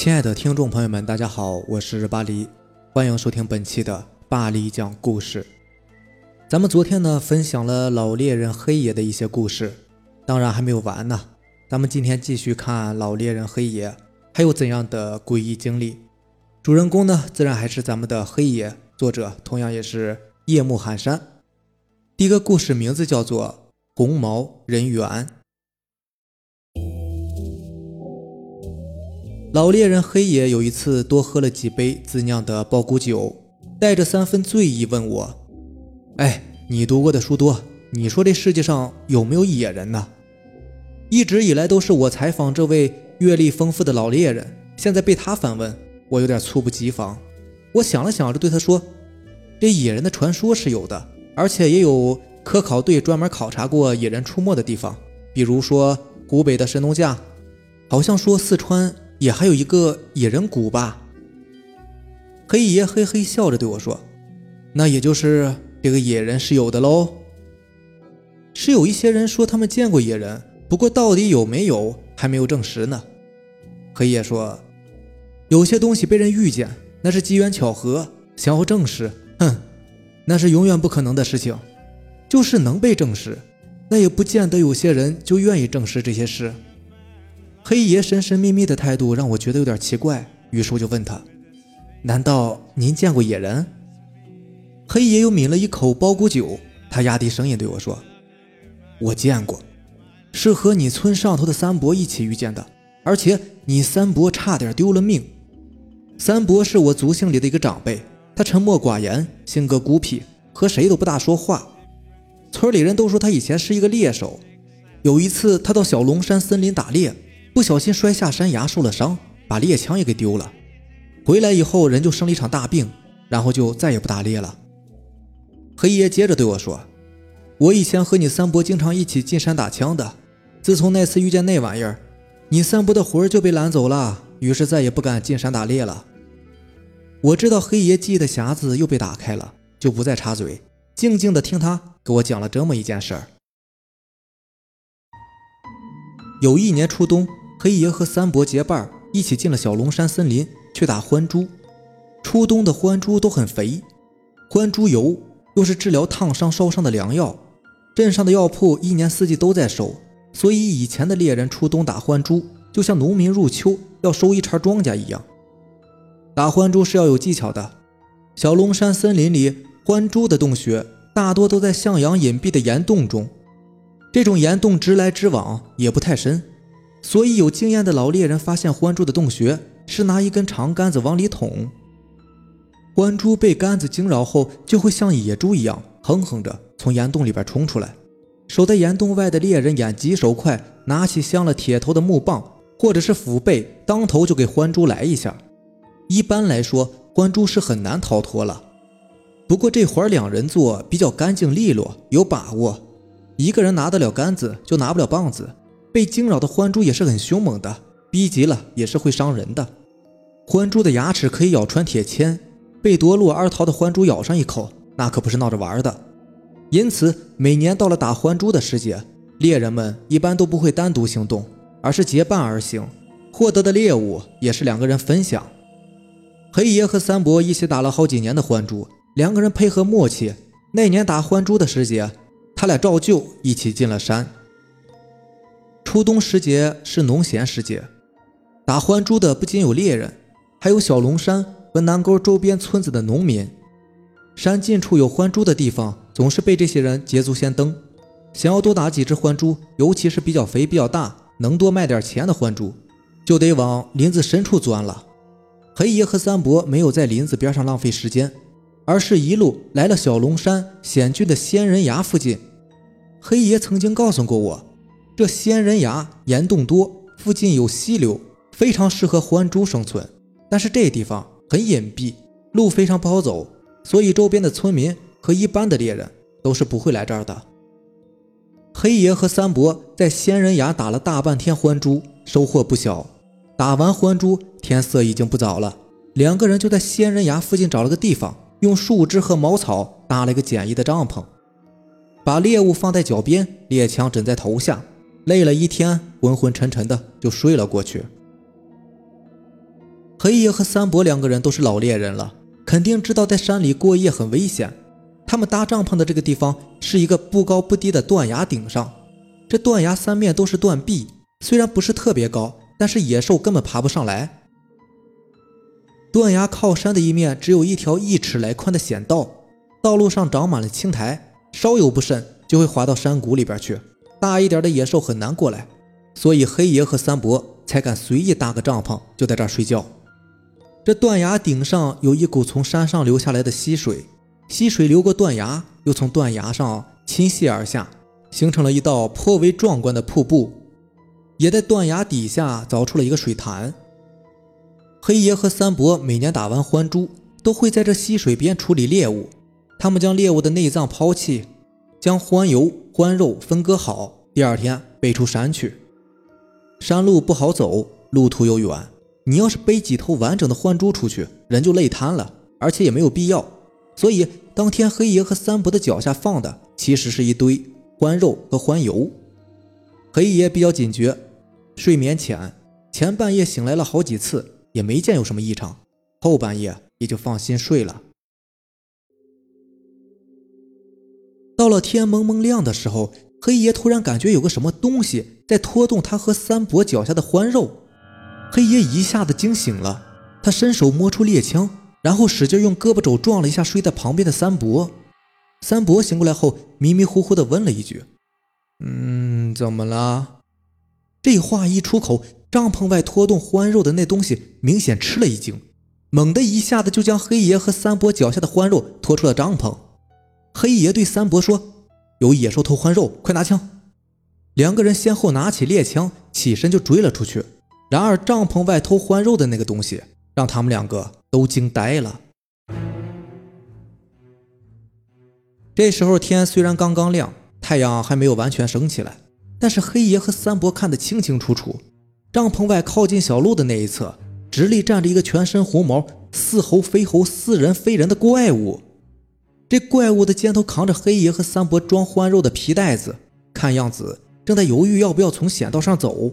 亲爱的听众朋友们，大家好，我是巴黎，欢迎收听本期的巴黎讲故事。咱们昨天呢分享了老猎人黑爷的一些故事，当然还没有完呢。咱们今天继续看老猎人黑爷还有怎样的诡异经历。主人公呢，自然还是咱们的黑爷，作者同样也是夜幕寒山。第一个故事名字叫做《红毛人猿》。老猎人黑爷有一次多喝了几杯自酿的苞谷酒，带着三分醉意问我：“哎，你读过的书多，你说这世界上有没有野人呢？”一直以来都是我采访这位阅历丰富的老猎人，现在被他反问，我有点猝不及防。我想了想，就对他说：“这野人的传说是有的，而且也有科考队专门考察过野人出没的地方，比如说湖北的神农架，好像说四川。”也还有一个野人谷吧。黑爷嘿嘿笑着对我说：“那也就是这个野人是有的喽。是有一些人说他们见过野人，不过到底有没有还没有证实呢。”黑爷说：“有些东西被人遇见，那是机缘巧合；想要证实，哼，那是永远不可能的事情。就是能被证实，那也不见得有些人就愿意证实这些事。”黑爷神神秘秘的态度让我觉得有点奇怪，于是我就问他：“难道您见过野人？”黑爷又抿了一口包谷酒，他压低声音对我说：“我见过，是和你村上头的三伯一起遇见的，而且你三伯差点丢了命。三伯是我族姓里的一个长辈，他沉默寡言，性格孤僻，和谁都不大说话。村里人都说他以前是一个猎手，有一次他到小龙山森林打猎。”不小心摔下山崖，受了伤，把猎枪也给丢了。回来以后，人就生了一场大病，然后就再也不打猎了。黑爷接着对我说：“我以前和你三伯经常一起进山打枪的，自从那次遇见那玩意儿，你三伯的魂就被拦走了，于是再也不敢进山打猎了。”我知道黑爷记忆的匣子又被打开了，就不再插嘴，静静的听他给我讲了这么一件事儿。有一年初冬。黑爷和三伯结伴一起进了小龙山森林去打獾猪。初冬的獾猪都很肥，獾猪油又是治疗烫伤烧伤的良药，镇上的药铺一年四季都在收。所以以前的猎人初冬打獾猪，就像农民入秋要收一茬庄稼一样。打獾猪是要有技巧的。小龙山森林里，獾猪的洞穴大多都在向阳隐蔽的岩洞中，这种岩洞直来直往，也不太深。所以，有经验的老猎人发现獾猪的洞穴是拿一根长杆子往里捅。獾猪被杆子惊扰后，就会像野猪一样哼哼着从岩洞里边冲出来。守在岩洞外的猎人眼疾手快，拿起镶了铁头的木棒或者是斧背，当头就给獾猪来一下。一般来说，獾猪是很难逃脱了。不过这活两人做比较干净利落，有把握。一个人拿得了杆子，就拿不了棒子。被惊扰的獾猪也是很凶猛的，逼急了也是会伤人的。獾猪的牙齿可以咬穿铁签，被夺路而逃的獾猪咬上一口，那可不是闹着玩的。因此，每年到了打獾猪的时节，猎人们一般都不会单独行动，而是结伴而行，获得的猎物也是两个人分享。黑爷和三伯一起打了好几年的獾猪，两个人配合默契。那年打獾猪的时节，他俩照旧一起进了山。初冬时节是农闲时节，打獾猪的不仅有猎人，还有小龙山和南沟周边村子的农民。山近处有獾猪的地方，总是被这些人捷足先登。想要多打几只獾猪，尤其是比较肥、比较大、能多卖点钱的獾猪，就得往林子深处钻了。黑爷和三伯没有在林子边上浪费时间，而是一路来了小龙山险峻的仙人崖附近。黑爷曾经告诉过我。这仙人崖岩洞多，附近有溪流，非常适合獾猪生存。但是这地方很隐蔽，路非常不好走，所以周边的村民和一般的猎人都是不会来这儿的。黑爷和三伯在仙人崖打了大半天獾猪，收获不小。打完獾猪，天色已经不早了，两个人就在仙人崖附近找了个地方，用树枝和茅草搭了一个简易的帐篷，把猎物放在脚边，猎枪枕在头下。累了一天，昏昏沉沉的就睡了过去。黑爷和三伯两个人都是老猎人了，肯定知道在山里过夜很危险。他们搭帐篷的这个地方是一个不高不低的断崖顶上，这断崖三面都是断壁，虽然不是特别高，但是野兽根本爬不上来。断崖靠山的一面只有一条一尺来宽的险道，道路上长满了青苔，稍有不慎就会滑到山谷里边去。大一点的野兽很难过来，所以黑爷和三伯才敢随意搭个帐篷就在这儿睡觉。这断崖顶上有一股从山上流下来的溪水，溪水流过断崖，又从断崖上倾泻而下，形成了一道颇为壮观的瀑布，也在断崖底下凿出了一个水潭。黑爷和三伯每年打完獾猪，都会在这溪水边处理猎物。他们将猎物的内脏抛弃，将獾油、獾肉分割好，第二天背出山去。山路不好走，路途又远，你要是背几头完整的獾猪出去，人就累瘫了，而且也没有必要。所以当天黑爷和三伯的脚下放的，其实是一堆獾肉和獾油。黑爷比较警觉，睡眠浅，前半夜醒来了好几次。也没见有什么异常，后半夜也就放心睡了。到了天蒙蒙亮的时候，黑爷突然感觉有个什么东西在拖动他和三伯脚下的欢肉，黑爷一下子惊醒了，他伸手摸出猎枪，然后使劲用胳膊肘撞了一下睡在旁边的三伯。三伯醒过来后，迷迷糊糊的问了一句：“嗯，怎么了？”这话一出口。帐篷外拖动欢肉的那东西明显吃了一惊，猛地一下子就将黑爷和三伯脚下的欢肉拖出了帐篷。黑爷对三伯说：“有野兽偷欢肉，快拿枪！”两个人先后拿起猎枪，起身就追了出去。然而帐篷外偷欢肉的那个东西让他们两个都惊呆了。这时候天虽然刚刚亮，太阳还没有完全升起来，但是黑爷和三伯看得清清楚楚。帐篷外靠近小路的那一侧，直立站着一个全身红毛、似猴非猴、似人非人的怪物。这怪物的肩头扛着黑爷和三伯装欢肉的皮袋子，看样子正在犹豫要不要从险道上走。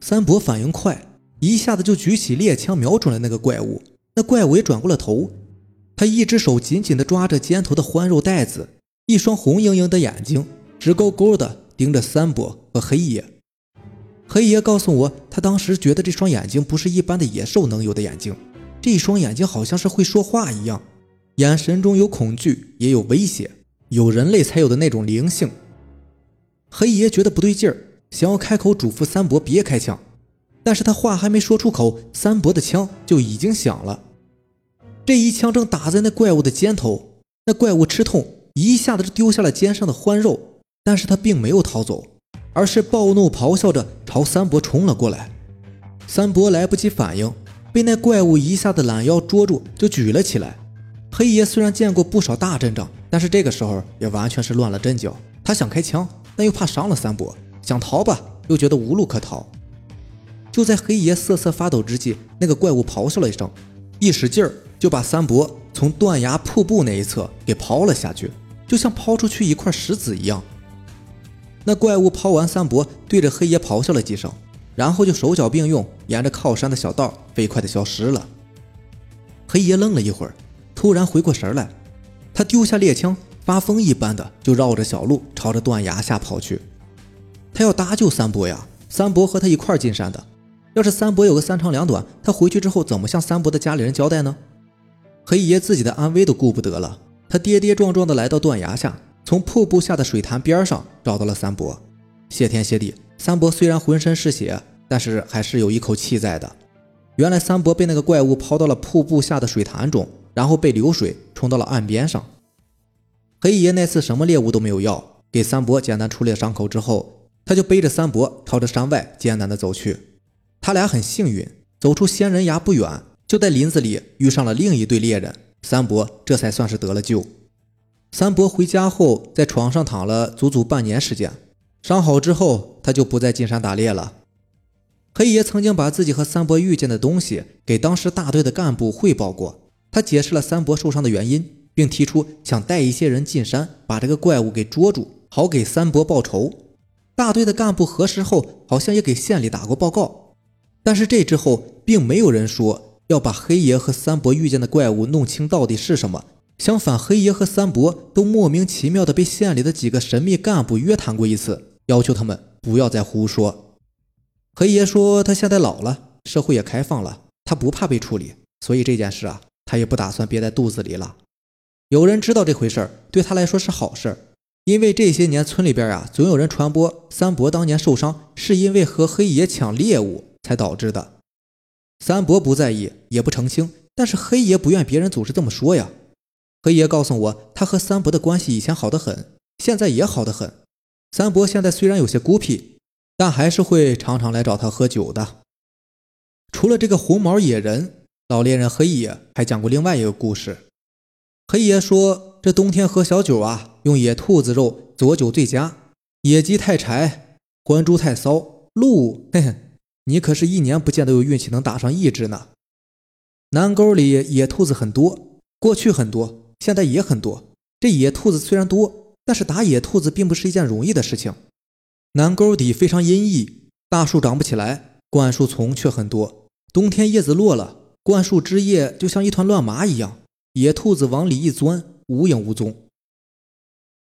三伯反应快，一下子就举起猎枪瞄准了那个怪物。那怪物也转过了头，他一只手紧紧地抓着肩头的欢肉袋子，一双红莹莹的眼睛直勾勾地盯着三伯和黑爷。黑爷告诉我，他当时觉得这双眼睛不是一般的野兽能有的眼睛，这双眼睛好像是会说话一样，眼神中有恐惧，也有威胁，有人类才有的那种灵性。黑爷觉得不对劲儿，想要开口嘱咐三伯别开枪，但是他话还没说出口，三伯的枪就已经响了。这一枪正打在那怪物的肩头，那怪物吃痛，一下子就丢下了肩上的欢肉，但是他并没有逃走。而是暴怒咆哮着朝三伯冲了过来，三伯来不及反应，被那怪物一下子拦腰捉住，就举了起来。黑爷虽然见过不少大阵仗，但是这个时候也完全是乱了阵脚。他想开枪，但又怕伤了三伯；想逃吧，又觉得无路可逃。就在黑爷瑟瑟发抖之际，那个怪物咆哮了一声，一使劲儿就把三伯从断崖瀑布那一侧给抛了下去，就像抛出去一块石子一样。那怪物抛完三伯，对着黑爷咆哮了几声，然后就手脚并用，沿着靠山的小道飞快地消失了。黑爷愣了一会儿，突然回过神来，他丢下猎枪，发疯一般的就绕着小路朝着断崖下跑去。他要搭救三伯呀！三伯和他一块进山的，要是三伯有个三长两短，他回去之后怎么向三伯的家里人交代呢？黑爷自己的安危都顾不得了，他跌跌撞撞的来到断崖下。从瀑布下的水潭边上找到了三伯，谢天谢地，三伯虽然浑身是血，但是还是有一口气在的。原来三伯被那个怪物抛到了瀑布下的水潭中，然后被流水冲到了岸边上。黑爷那次什么猎物都没有要，给三伯简单处理了伤口之后，他就背着三伯朝着山外艰难的走去。他俩很幸运，走出仙人崖不远，就在林子里遇上了另一对猎人，三伯这才算是得了救。三伯回家后，在床上躺了足足半年时间。伤好之后，他就不再进山打猎了。黑爷曾经把自己和三伯遇见的东西给当时大队的干部汇报过。他解释了三伯受伤的原因，并提出想带一些人进山，把这个怪物给捉住，好给三伯报仇。大队的干部核实后，好像也给县里打过报告。但是这之后，并没有人说要把黑爷和三伯遇见的怪物弄清到底是什么。相反，黑爷和三伯都莫名其妙的被县里的几个神秘干部约谈过一次，要求他们不要再胡说。黑爷说他现在老了，社会也开放了，他不怕被处理，所以这件事啊，他也不打算憋在肚子里了。有人知道这回事儿，对他来说是好事儿，因为这些年村里边啊，总有人传播三伯当年受伤是因为和黑爷抢猎物才导致的。三伯不在意，也不澄清，但是黑爷不愿别人总是这么说呀。黑爷告诉我，他和三伯的关系以前好得很，现在也好得很。三伯现在虽然有些孤僻，但还是会常常来找他喝酒的。除了这个红毛野人，老猎人黑爷还讲过另外一个故事。黑爷说，这冬天喝小酒啊，用野兔子肉佐酒最佳。野鸡太柴，关猪太骚，鹿，嘿嘿。你可是一年不见得有运气能打上一只呢。南沟里野兔子很多，过去很多，现在也很多。这野兔子虽然多，但是打野兔子并不是一件容易的事情。南沟底非常阴翳，大树长不起来，灌树丛却很多。冬天叶子落了，灌树枝叶就像一团乱麻一样，野兔子往里一钻，无影无踪。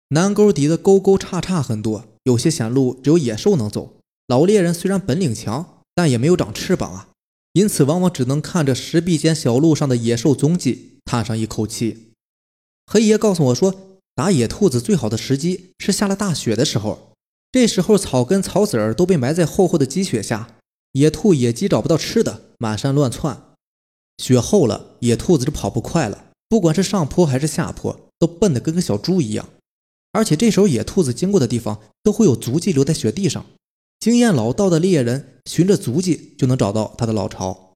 南沟底的沟沟叉叉很多，有些险路只有野兽能走。老猎人虽然本领强。但也没有长翅膀啊，因此往往只能看着石壁间小路上的野兽踪迹，叹上一口气。黑爷告诉我说，打野兔子最好的时机是下了大雪的时候，这时候草根草籽儿都被埋在厚厚的积雪下，野兔野鸡找不到吃的，满山乱窜。雪厚了，野兔子就跑不快了，不管是上坡还是下坡，都笨得跟个小猪一样。而且这时候野兔子经过的地方都会有足迹留在雪地上。经验老道的猎人循着足迹就能找到他的老巢。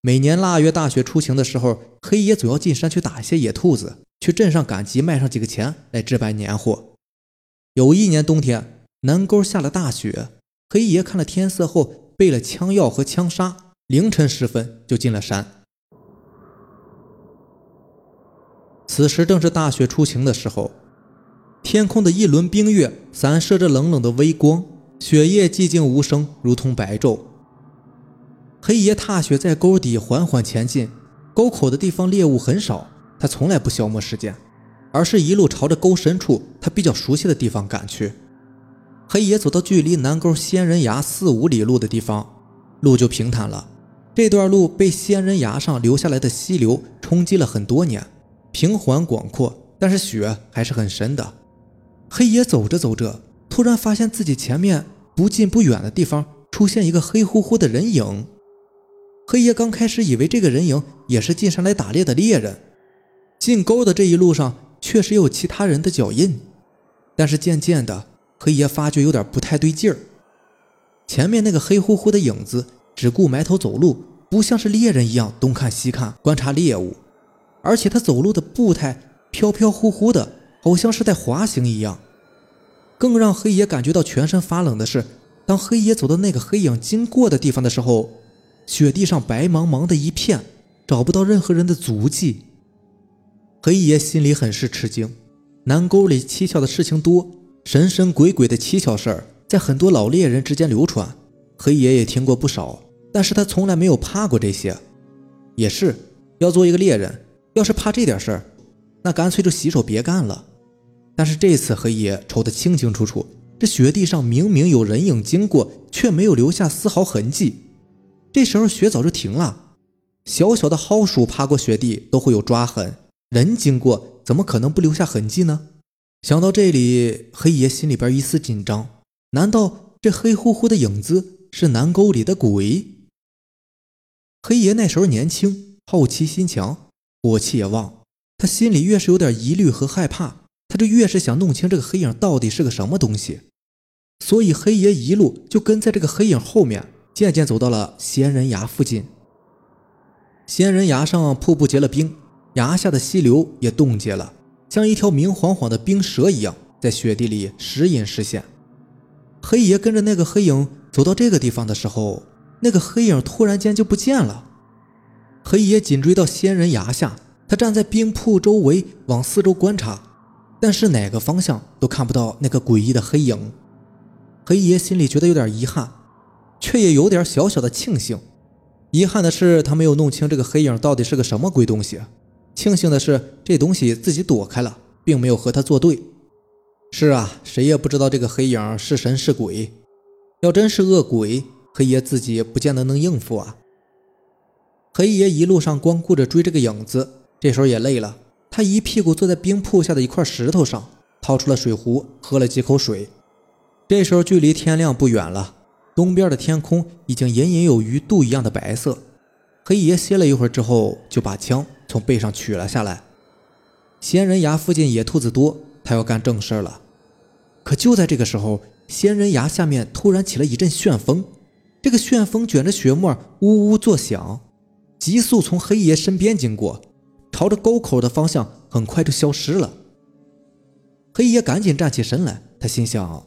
每年腊月大雪初晴的时候，黑爷总要进山去打一些野兔子，去镇上赶集卖上几个钱来置办年货。有一年冬天，南沟下了大雪，黑爷看了天色后备了枪药和枪杀，凌晨时分就进了山。此时正是大雪初晴的时候，天空的一轮冰月散射着冷冷的微光。雪夜寂静无声，如同白昼。黑爷踏雪在沟底缓缓前进，沟口的地方猎物很少，他从来不消磨时间，而是一路朝着沟深处他比较熟悉的地方赶去。黑爷走到距离南沟仙人崖四五里路的地方，路就平坦了。这段路被仙人崖上流下来的溪流冲击了很多年，平缓广阔，但是雪还是很深的。黑爷走着走着。突然发现自己前面不近不远的地方出现一个黑乎乎的人影。黑爷刚开始以为这个人影也是进山来打猎的猎人。进沟的这一路上确实有其他人的脚印，但是渐渐的，黑爷发觉有点不太对劲儿。前面那个黑乎乎的影子只顾埋头走路，不像是猎人一样东看西看观察猎物，而且他走路的步态飘飘忽忽的，好像是在滑行一样。更让黑爷感觉到全身发冷的是，当黑爷走到那个黑影经过的地方的时候，雪地上白茫茫的一片，找不到任何人的足迹。黑爷心里很是吃惊。南沟里蹊跷的事情多，神神鬼鬼的蹊跷事儿在很多老猎人之间流传，黑爷也听过不少，但是他从来没有怕过这些。也是，要做一个猎人，要是怕这点事儿，那干脆就洗手别干了。但是这次黑爷瞅得清清楚楚，这雪地上明明有人影经过，却没有留下丝毫痕迹。这时候雪早就停了，小小的蒿鼠爬过雪地都会有抓痕，人经过怎么可能不留下痕迹呢？想到这里，黑爷心里边一丝紧张。难道这黑乎乎的影子是南沟里的鬼？黑爷那时候年轻，好奇心强，火气也旺，他心里越是有点疑虑和害怕。他就越是想弄清这个黑影到底是个什么东西，所以黑爷一路就跟在这个黑影后面，渐渐走到了仙人崖附近。仙人崖上瀑布结了冰，崖下的溪流也冻结了，像一条明晃晃的冰蛇一样，在雪地里时隐时现。黑爷跟着那个黑影走到这个地方的时候，那个黑影突然间就不见了。黑爷紧追到仙人崖下，他站在冰瀑周围，往四周观察。但是哪个方向都看不到那个诡异的黑影，黑爷心里觉得有点遗憾，却也有点小小的庆幸，遗憾的是，他没有弄清这个黑影到底是个什么鬼东西。庆幸的是，这东西自己躲开了，并没有和他作对。是啊，谁也不知道这个黑影是神是鬼。要真是恶鬼，黑爷自己也不见得能应付啊。黑爷一路上光顾着追这个影子，这时候也累了，他一屁股坐在冰铺下的一块石头上，掏出了水壶，喝了几口水。这时候距离天亮不远了，东边的天空已经隐隐有鱼肚一样的白色。黑爷歇了一会儿之后，就把枪从背上取了下来。仙人崖附近野兔子多，他要干正事了。可就在这个时候，仙人崖下面突然起了一阵旋风，这个旋风卷着雪沫，呜呜作响。急速从黑爷身边经过，朝着沟口的方向，很快就消失了。黑爷赶紧站起身来，他心想：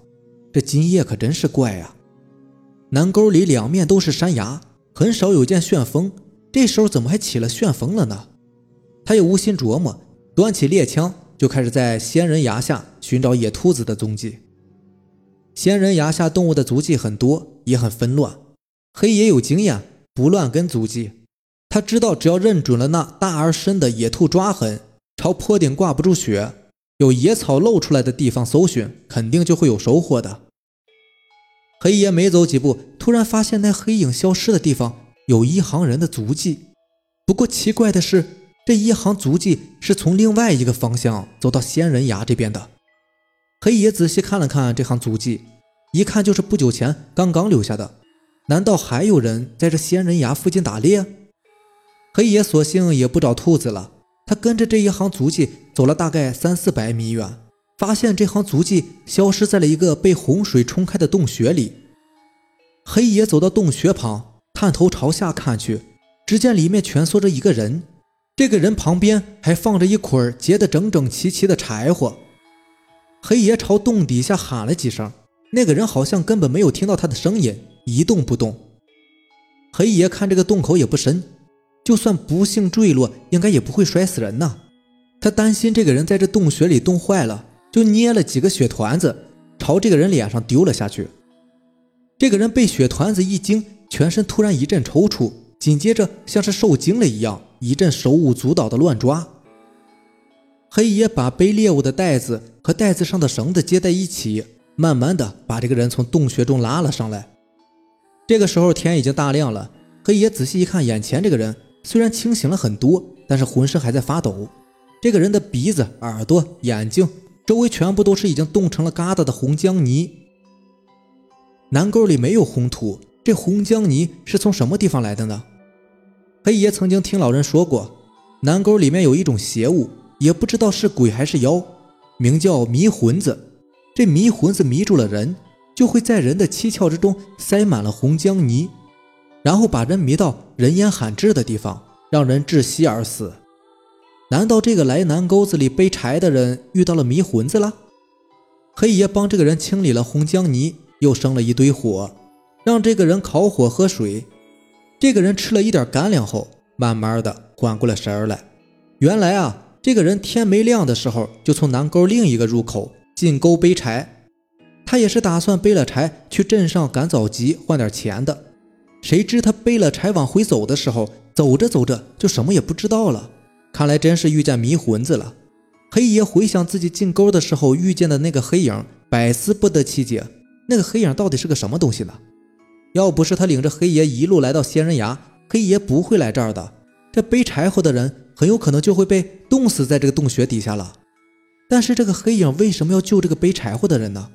这今夜可真是怪呀！南沟里两面都是山崖，很少有见旋风，这时候怎么还起了旋风了呢？他也无心琢磨，端起猎枪就开始在仙人崖下寻找野兔子的踪迹。仙人崖下动物的足迹很多，也很纷乱。黑爷有经验，不乱跟足迹。他知道，只要认准了那大而深的野兔抓痕，朝坡顶挂不住雪，有野草露出来的地方搜寻，肯定就会有收获的。黑爷没走几步，突然发现那黑影消失的地方有一行人的足迹。不过奇怪的是，这一行足迹是从另外一个方向走到仙人崖这边的。黑爷仔细看了看这行足迹，一看就是不久前刚刚留下的。难道还有人在这仙人崖附近打猎？黑爷索性也不找兔子了，他跟着这一行足迹走了大概三四百米远，发现这行足迹消失在了一个被洪水冲开的洞穴里。黑爷走到洞穴旁，探头朝下看去，只见里面蜷缩着一个人，这个人旁边还放着一捆结得整整齐齐的柴火。黑爷朝洞底下喊了几声，那个人好像根本没有听到他的声音，一动不动。黑爷看这个洞口也不深。就算不幸坠落，应该也不会摔死人呐。他担心这个人在这洞穴里冻坏了，就捏了几个雪团子，朝这个人脸上丢了下去。这个人被雪团子一惊，全身突然一阵抽搐，紧接着像是受惊了一样，一阵手舞足蹈的乱抓。黑爷把背猎物的袋子和袋子上的绳子接在一起，慢慢的把这个人从洞穴中拉了上来。这个时候天已经大亮了，黑爷仔细一看，眼前这个人。虽然清醒了很多，但是浑身还在发抖。这个人的鼻子、耳朵、眼睛周围全部都是已经冻成了疙瘩的红浆泥。南沟里没有红土，这红浆泥是从什么地方来的呢？黑爷曾经听老人说过，南沟里面有一种邪物，也不知道是鬼还是妖，名叫迷魂子。这迷魂子迷住了人，就会在人的七窍之中塞满了红浆泥。然后把人迷到人烟罕至的地方，让人窒息而死。难道这个来南沟子里背柴的人遇到了迷魂子了？黑爷帮这个人清理了红浆泥，又生了一堆火，让这个人烤火喝水。这个人吃了一点干粮后，慢慢的缓过了神儿来。原来啊，这个人天没亮的时候就从南沟另一个入口进沟背柴，他也是打算背了柴去镇上赶早集换点钱的。谁知他背了柴往回走的时候，走着走着就什么也不知道了。看来真是遇见迷魂子了。黑爷回想自己进沟的时候遇见的那个黑影，百思不得其解。那个黑影到底是个什么东西呢？要不是他领着黑爷一路来到仙人崖，黑爷不会来这儿的。这背柴火的人很有可能就会被冻死在这个洞穴底下了。但是这个黑影为什么要救这个背柴火的人呢？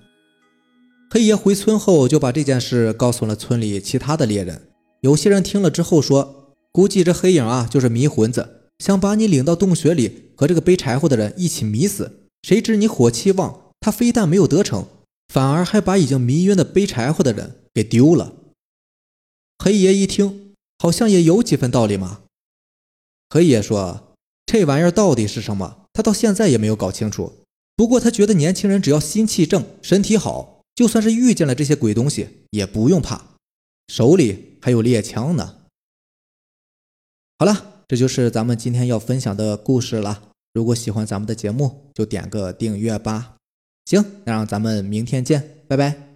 黑爷回村后就把这件事告诉了村里其他的猎人。有些人听了之后说：“估计这黑影啊就是迷魂子，想把你领到洞穴里和这个背柴火的人一起迷死。谁知你火气旺，他非但没有得逞，反而还把已经迷晕的背柴火的人给丢了。”黑爷一听，好像也有几分道理嘛。黑爷说：“这玩意儿到底是什么？他到现在也没有搞清楚。不过他觉得年轻人只要心气正，身体好。”就算是遇见了这些鬼东西，也不用怕，手里还有猎枪呢。好了，这就是咱们今天要分享的故事了。如果喜欢咱们的节目，就点个订阅吧。行，那让咱们明天见，拜拜。